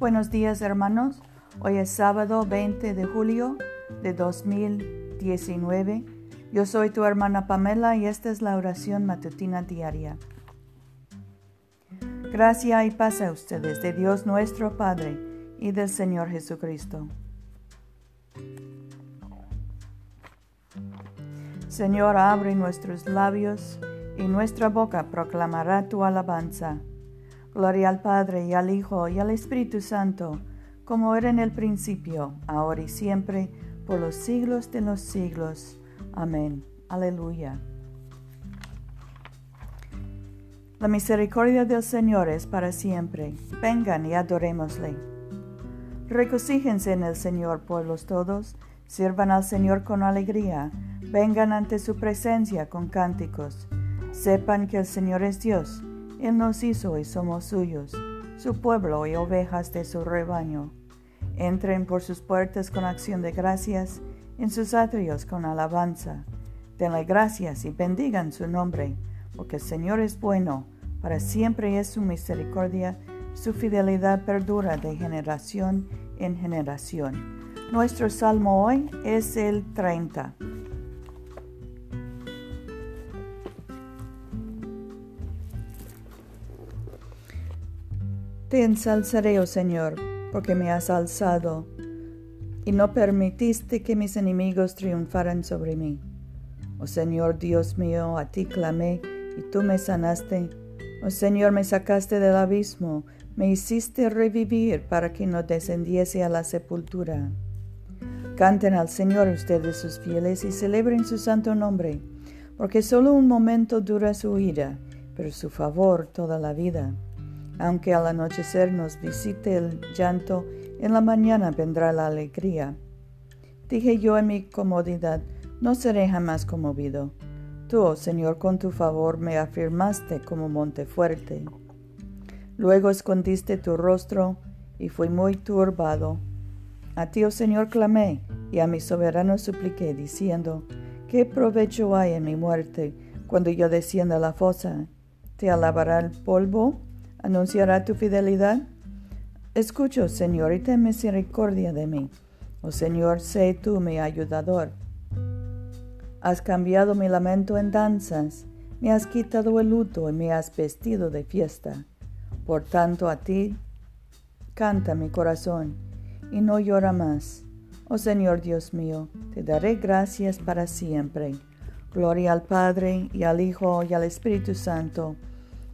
Buenos días hermanos, hoy es sábado 20 de julio de 2019. Yo soy tu hermana Pamela y esta es la oración matutina diaria. Gracia y paz a ustedes de Dios nuestro Padre y del Señor Jesucristo. Señor, abre nuestros labios y nuestra boca proclamará tu alabanza. Gloria al Padre y al Hijo y al Espíritu Santo, como era en el principio, ahora y siempre, por los siglos de los siglos. Amén. Aleluya. La misericordia del Señor es para siempre. Vengan y adorémosle. Regocíjense en el Señor, pueblos todos. Sirvan al Señor con alegría. Vengan ante su presencia con cánticos. Sepan que el Señor es Dios él nos hizo y somos suyos, su pueblo y ovejas de su rebaño. Entren por sus puertas con acción de gracias, en sus atrios con alabanza. Denle gracias y bendigan su nombre, porque el Señor es bueno, para siempre es su misericordia, su fidelidad perdura de generación en generación. Nuestro salmo hoy es el 30. Te ensalzaré, oh Señor, porque me has alzado, y no permitiste que mis enemigos triunfaran sobre mí. Oh Señor Dios mío, a ti clamé, y tú me sanaste. Oh Señor, me sacaste del abismo, me hiciste revivir para que no descendiese a la sepultura. Canten al Señor ustedes sus fieles y celebren su santo nombre, porque solo un momento dura su ira, pero su favor toda la vida. Aunque al anochecer nos visite el llanto, en la mañana vendrá la alegría. Dije yo en mi comodidad, no seré jamás conmovido. Tú, oh Señor, con tu favor me afirmaste como monte fuerte. Luego escondiste tu rostro y fui muy turbado. A ti, oh Señor, clamé y a mi soberano supliqué, diciendo, ¿qué provecho hay en mi muerte cuando yo descienda a la fosa? ¿Te alabará el polvo? Anunciará tu fidelidad? Escucho, Señor, y ten misericordia de mí. Oh Señor, sé tú mi ayudador. Has cambiado mi lamento en danzas, me has quitado el luto y me has vestido de fiesta. Por tanto a ti canta mi corazón y no llora más. Oh Señor Dios mío, te daré gracias para siempre. Gloria al Padre y al Hijo y al Espíritu Santo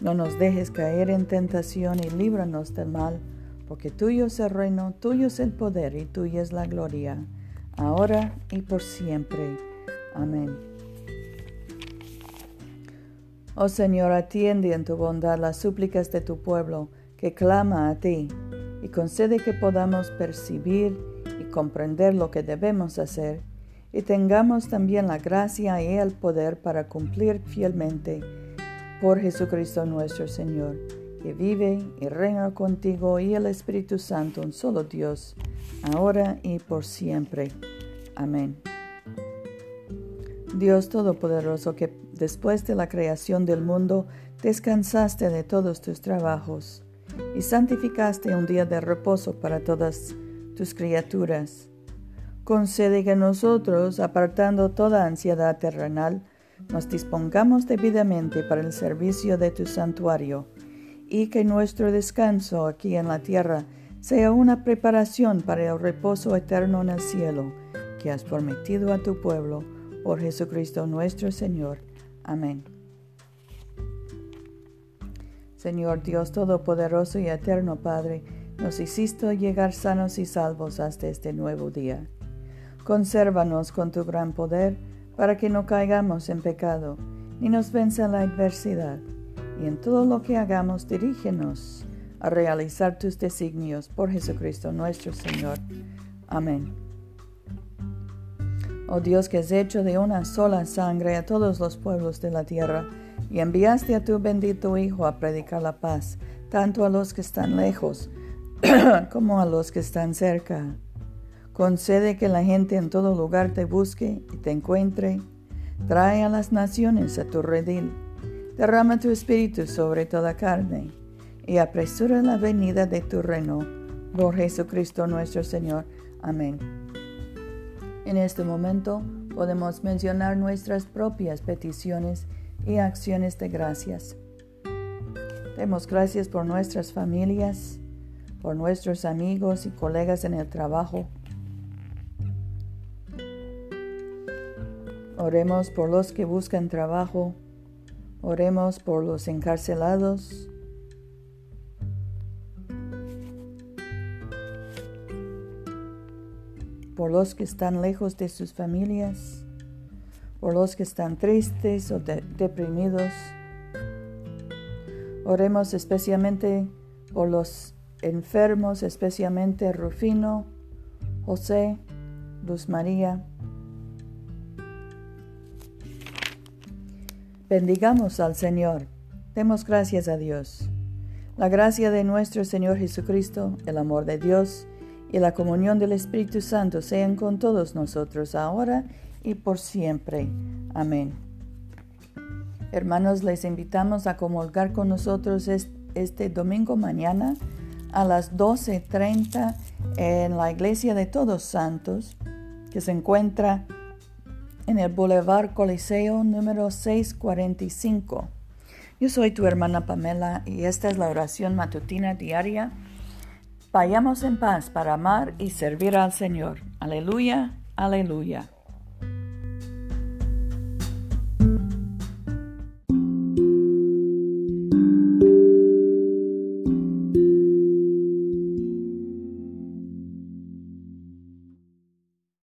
no nos dejes caer en tentación y líbranos del mal, porque tuyo es el reino, tuyo es el poder y tuya es la gloria, ahora y por siempre. Amén. Oh Señor, atiende en tu bondad las súplicas de tu pueblo que clama a ti, y concede que podamos percibir y comprender lo que debemos hacer, y tengamos también la gracia y el poder para cumplir fielmente por Jesucristo nuestro Señor, que vive y reina contigo y el Espíritu Santo, un solo Dios, ahora y por siempre. Amén. Dios Todopoderoso, que después de la creación del mundo descansaste de todos tus trabajos y santificaste un día de reposo para todas tus criaturas. Concede que nosotros, apartando toda ansiedad terrenal, nos dispongamos debidamente para el servicio de tu santuario y que nuestro descanso aquí en la tierra sea una preparación para el reposo eterno en el cielo que has prometido a tu pueblo por Jesucristo nuestro Señor. Amén. Señor Dios Todopoderoso y Eterno Padre, nos hiciste llegar sanos y salvos hasta este nuevo día. Consérvanos con tu gran poder, para que no caigamos en pecado, ni nos venza la adversidad, y en todo lo que hagamos dirígenos a realizar tus designios por Jesucristo nuestro Señor. Amén. Oh Dios que has hecho de una sola sangre a todos los pueblos de la tierra, y enviaste a tu bendito Hijo a predicar la paz, tanto a los que están lejos como a los que están cerca. Concede que la gente en todo lugar te busque y te encuentre. Trae a las naciones a tu redil. Derrama tu espíritu sobre toda carne y apresura la venida de tu reino. Por Jesucristo nuestro Señor. Amén. En este momento podemos mencionar nuestras propias peticiones y acciones de gracias. Demos gracias por nuestras familias, por nuestros amigos y colegas en el trabajo. Oremos por los que buscan trabajo. Oremos por los encarcelados. Por los que están lejos de sus familias. Por los que están tristes o deprimidos. Oremos especialmente por los enfermos, especialmente Rufino, José, Luz María. Bendigamos al Señor. Demos gracias a Dios. La gracia de nuestro Señor Jesucristo, el amor de Dios y la comunión del Espíritu Santo sean con todos nosotros ahora y por siempre. Amén. Hermanos, les invitamos a comulgar con nosotros este domingo mañana a las 12.30 en la iglesia de Todos Santos, que se encuentra en el Boulevard Coliseo número 645. Yo soy tu hermana Pamela y esta es la oración matutina diaria. Vayamos en paz para amar y servir al Señor. Aleluya, aleluya.